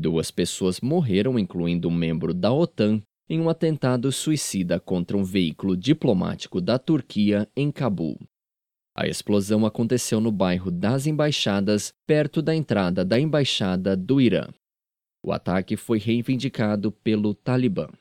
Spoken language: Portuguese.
Duas pessoas morreram, incluindo um membro da OTAN, em um atentado suicida contra um veículo diplomático da Turquia em Cabul. A explosão aconteceu no bairro das Embaixadas, perto da entrada da embaixada do Irã. O ataque foi reivindicado pelo Talibã.